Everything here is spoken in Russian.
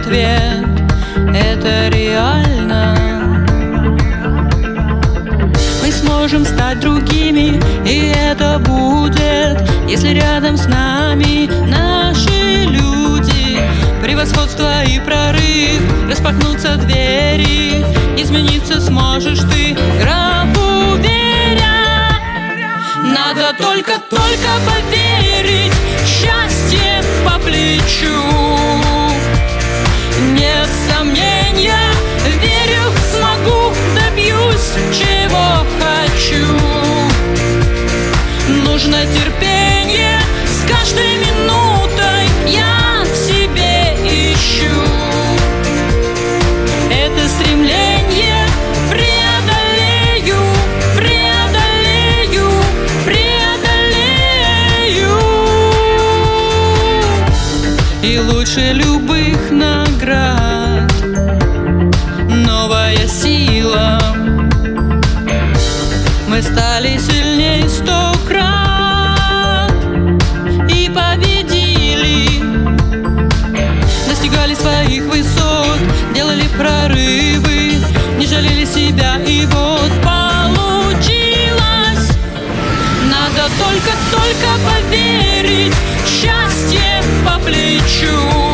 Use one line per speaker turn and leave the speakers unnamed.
ответ Это реально. Мы сможем стать другими И это будет Если рядом с нами наши люди. Превосходство и прорыв Распахнутся двери Измениться сможешь ты. Графу веря Надо только-только поверить. Счастье по плечу и лучше любых наград. Новая сила, мы стали сильнее сто крат и победили. Достигали своих высот, делали прорывы, не жалели себя и вот получилось. Надо только-только поверить в счастье плечу.